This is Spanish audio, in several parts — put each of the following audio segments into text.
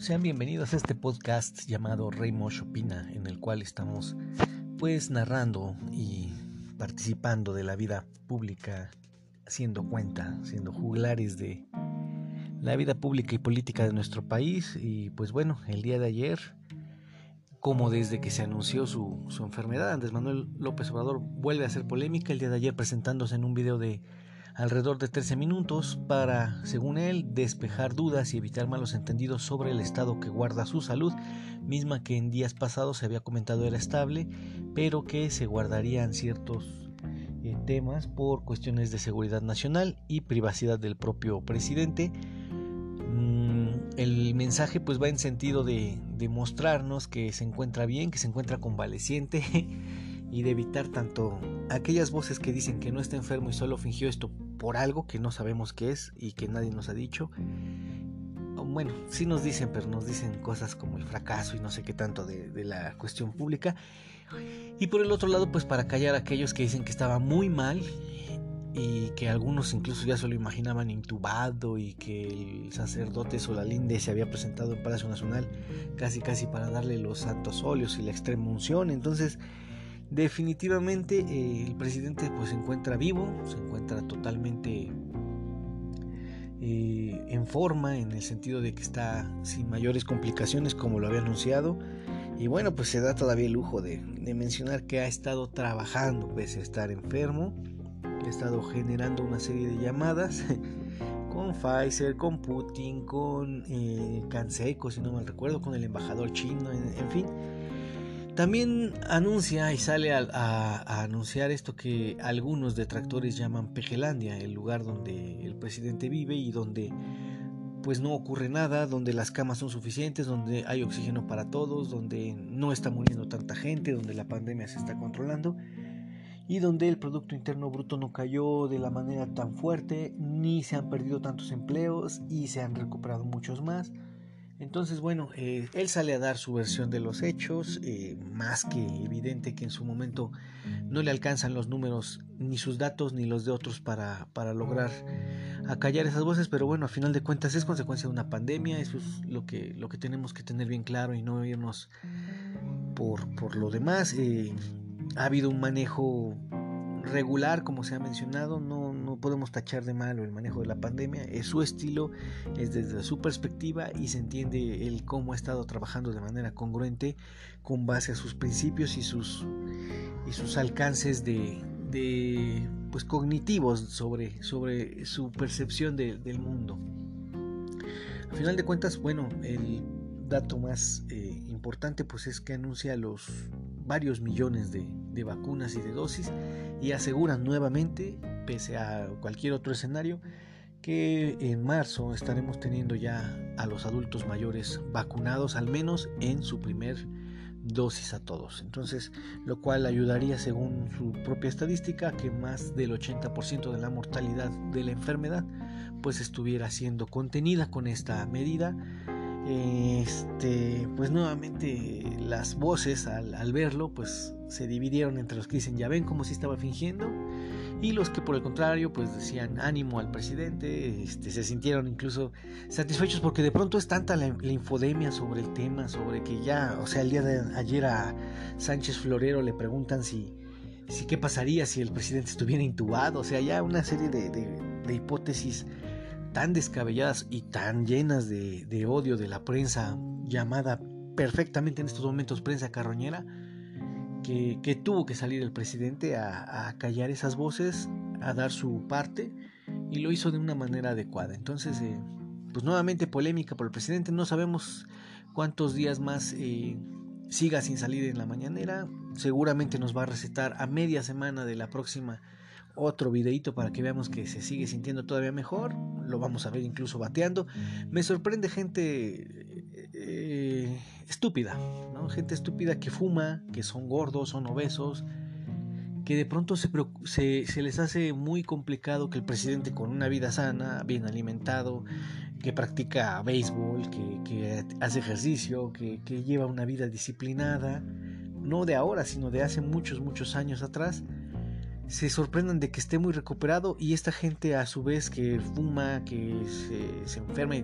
Sean bienvenidos a este podcast llamado Rey Mosh Opina, en el cual estamos pues narrando y participando de la vida pública, haciendo cuenta, siendo juglares de la vida pública y política de nuestro país. Y pues bueno, el día de ayer, como desde que se anunció su, su enfermedad, Andrés Manuel López Obrador vuelve a hacer polémica el día de ayer presentándose en un video de alrededor de 13 minutos para, según él, despejar dudas y evitar malos entendidos sobre el estado que guarda su salud, misma que en días pasados se había comentado era estable, pero que se guardarían ciertos eh, temas por cuestiones de seguridad nacional y privacidad del propio presidente. Mm, el mensaje pues va en sentido de, de mostrarnos que se encuentra bien, que se encuentra convaleciente y de evitar tanto aquellas voces que dicen que no está enfermo y solo fingió esto por algo que no sabemos qué es y que nadie nos ha dicho. Bueno, sí nos dicen, pero nos dicen cosas como el fracaso y no sé qué tanto de, la cuestión pública. Y por el otro lado, pues para callar a aquellos que dicen que estaba muy mal y que algunos incluso ya se lo imaginaban intubado y que el sacerdote Solalinde se había presentado en Palacio Nacional casi casi para darle los santos óleos y la extrema unción. Entonces, Definitivamente eh, el presidente pues se encuentra vivo, se encuentra totalmente eh, en forma en el sentido de que está sin mayores complicaciones como lo había anunciado. Y bueno pues se da todavía el lujo de, mencionar que ha estado trabajando pese a estar enfermo, ha estado generando una serie de llamadas con Pfizer, con Putin, con eh, Canseco si no mal recuerdo, con el embajador chino, en fin también anuncia y sale a, anunciar esto que algunos detractores llaman Pejelandia, el lugar donde el presidente vive y donde pues no ocurre nada, donde las camas son suficientes, donde hay oxígeno para todos, donde no está muriendo tanta gente, donde la pandemia se está controlando y donde el Producto Interno Bruto no cayó de la manera tan fuerte, ni se han perdido tantos empleos y se han recuperado muchos más. Entonces, bueno, eh, él sale a dar su versión de los hechos, eh, más que evidente que en su momento no le alcanzan los números, ni sus datos, ni los de otros para, para lograr acallar esas voces, pero bueno, a final de cuentas es consecuencia de una pandemia, eso es lo que, lo que tenemos que tener bien claro y no irnos por, por lo demás. Eh, ha habido un manejo regular, como se ha mencionado, no, no podemos tachar de malo el manejo de la pandemia, es su estilo, es desde su perspectiva y se entiende el cómo ha estado trabajando de manera congruente con base a sus principios y sus, y sus alcances de, de pues, cognitivos sobre, sobre su percepción del mundo. A final de cuentas, bueno, el dato más eh, importante pues es que anuncia los varios millones de, de vacunas y de dosis y aseguran nuevamente, pese a cualquier otro escenario, que en marzo estaremos teniendo ya a los adultos mayores vacunados al menos en su primer dosis a todos. Entonces, lo cual ayudaría según su propia estadística que más del 80% de la mortalidad de la enfermedad pues estuviera siendo contenida con esta medida este, pues nuevamente las voces al, verlo, pues se dividieron entre los que dicen ya ven como si estaba fingiendo y los que por el contrario pues decían ánimo al presidente, este, se sintieron incluso satisfechos porque de pronto es tanta la, infodemia sobre el tema, sobre que ya, o sea, el día de ayer a Sánchez Florero le preguntan si, si qué pasaría si el presidente estuviera intubado, o sea, ya una serie de, de hipótesis tan descabelladas y tan llenas de, odio de la prensa llamada perfectamente en estos momentos prensa carroñera, que, tuvo que salir el presidente a, callar esas voces, a dar su parte, y lo hizo de una manera adecuada. Entonces, eh, pues nuevamente polémica por el presidente, no sabemos cuántos días más eh, siga sin salir en la mañanera, seguramente nos va a recetar a media semana de la próxima otro videito para que veamos que se sigue sintiendo todavía mejor. Lo vamos a ver incluso bateando. Me sorprende gente eh, estúpida. Gente estúpida que fuma, que son gordos, son obesos, que de pronto se, se, les hace muy complicado que el presidente con una vida sana, bien alimentado, que practica béisbol, que, hace ejercicio, que lleva una vida disciplinada, no de ahora, sino de hace muchos, muchos años atrás, se sorprendan de que esté muy recuperado y esta gente a su vez que fuma, que se, enferma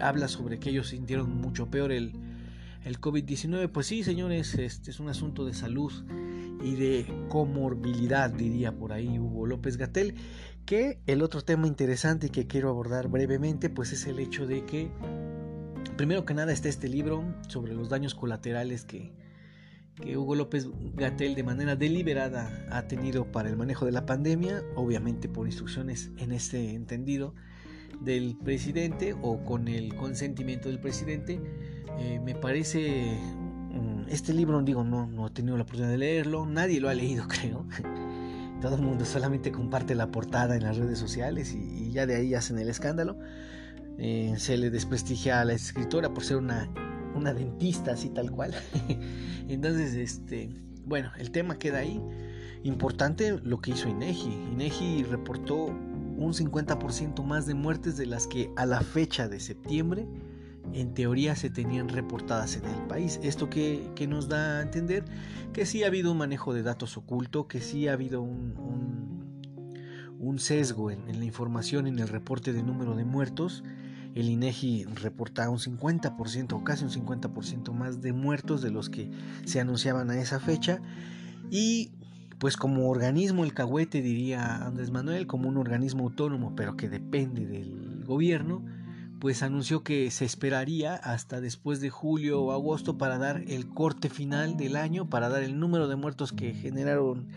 habla sobre que ellos sintieron mucho peor el, el COVID-19. Pues sí, señores, este es un asunto de salud y de comorbilidad, diría por ahí Hugo López Gatel. Que el otro tema interesante que quiero abordar brevemente, pues es el hecho de que, primero que nada, está este libro sobre los daños colaterales que, que Hugo López Gatel de manera deliberada ha tenido para el manejo de la pandemia, obviamente por instrucciones en este entendido del presidente o con el consentimiento del presidente. Eh, me parece mm, este libro, digo, no, no he tenido la oportunidad de leerlo, nadie lo ha leído, creo. Todo el mundo solamente comparte la portada en las redes sociales y, ya de ahí hacen el escándalo. Eh, se le desprestigia a la escritora por ser una, una dentista, así tal cual. Entonces, este, bueno, el tema queda ahí. Importante lo que hizo INEGI. INEGI reportó un 50% más de muertes de las que a la fecha de septiembre en teoría se tenían reportadas en el país. Esto que, nos da a entender que sí ha habido un manejo de datos oculto, que sí ha habido un, un, sesgo en, la información, en el reporte de número de muertos. El INEGI reporta un 50% o casi un 50% más de muertos de los que se anunciaban a esa fecha. Y pues como organismo el cahuete, diría Andrés Manuel, como un organismo autónomo, pero que depende del gobierno, pues anunció que se esperaría hasta después de julio o agosto para dar el corte final del año, para dar el número de muertos que generaron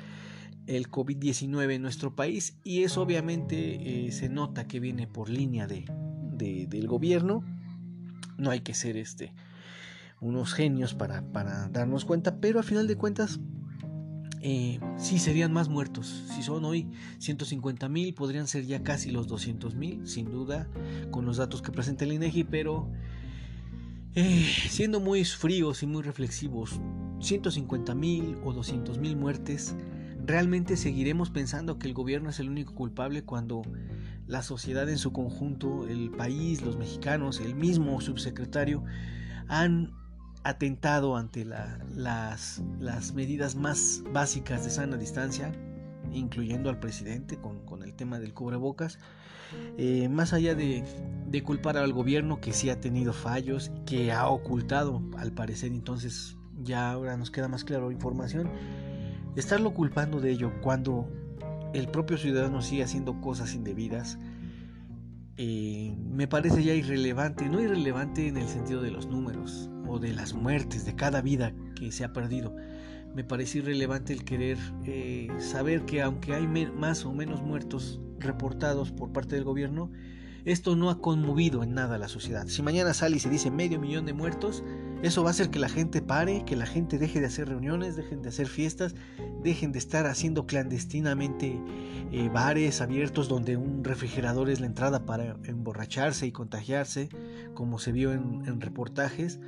el COVID-19 en nuestro país y eso obviamente eh, se nota que viene por línea de, del gobierno. No hay que ser este, unos genios para, para darnos cuenta, pero a final de cuentas eh, sí serían más muertos. Si son hoy 150 mil, podrían ser ya casi los 200 mil, sin duda, con los datos que presenta el INEGI, pero eh, siendo muy fríos y muy reflexivos, 150 mil o 200 mil muertes, realmente seguiremos pensando que el gobierno es el único culpable cuando la sociedad en su conjunto, el país, los mexicanos, el mismo subsecretario, han atentado ante las, las, medidas más básicas de sana distancia, incluyendo al presidente con, el tema del cubrebocas, eh, más allá de, de, culpar al gobierno que sí ha tenido fallos, que ha ocultado, al parecer entonces ya ahora nos queda más claro información, estarlo culpando de ello cuando el propio ciudadano sigue haciendo cosas indebidas, eh, me parece ya irrelevante, no irrelevante en el sentido de los números, o de las muertes, de cada vida que se ha perdido. Me parece irrelevante el querer eh, saber que aunque hay más o menos muertos reportados por parte del gobierno, esto no ha conmovido en nada a la sociedad. Si mañana sale y se dice medio millón de muertos, eso va a hacer que la gente pare, que la gente deje de hacer reuniones, dejen de hacer fiestas, dejen de estar haciendo clandestinamente eh, bares abiertos donde un refrigerador es la entrada para emborracharse y contagiarse, como se vio en reportajes.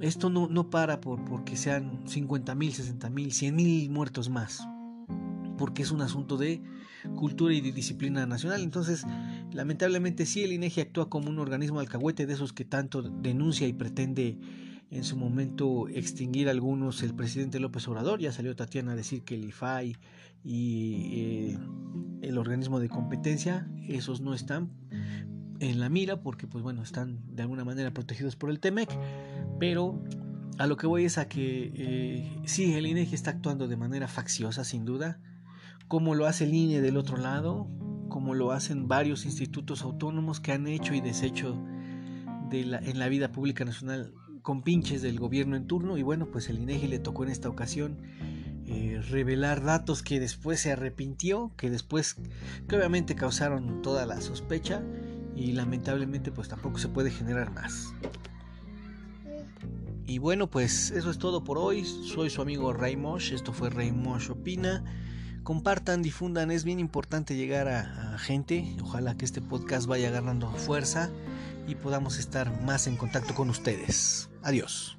Esto no, no para por, porque sean 50 mil, 60 mil, 100 mil muertos más, porque es un asunto de cultura y de disciplina nacional. Entonces, lamentablemente sí, el INEGI actúa como un organismo alcahuete de esos que tanto denuncia y pretende en su momento extinguir algunos el presidente López Obrador. Ya salió Tatiana a decir que el IFAI y eh, el organismo de competencia, esos no están en la mira porque pues bueno están de alguna manera protegidos por el TEMEC pero a lo que voy es a que eh, sí, el INEGI está actuando de manera facciosa, sin duda, como lo hace el INE del otro lado, como lo hacen varios institutos autónomos que han hecho y deshecho en la vida pública nacional con pinches del gobierno en turno. Y bueno, pues el INEGI le tocó en esta ocasión eh, revelar datos que después se arrepintió, que después, que obviamente causaron toda la sospecha y lamentablemente pues tampoco se puede generar más. Y bueno, pues eso es todo por hoy. Soy su amigo Raymosh. Esto fue Raymosh Opina. Compartan, difundan. Es bien importante llegar a, gente. Ojalá que este podcast vaya agarrando fuerza y podamos estar más en contacto con ustedes. Adiós.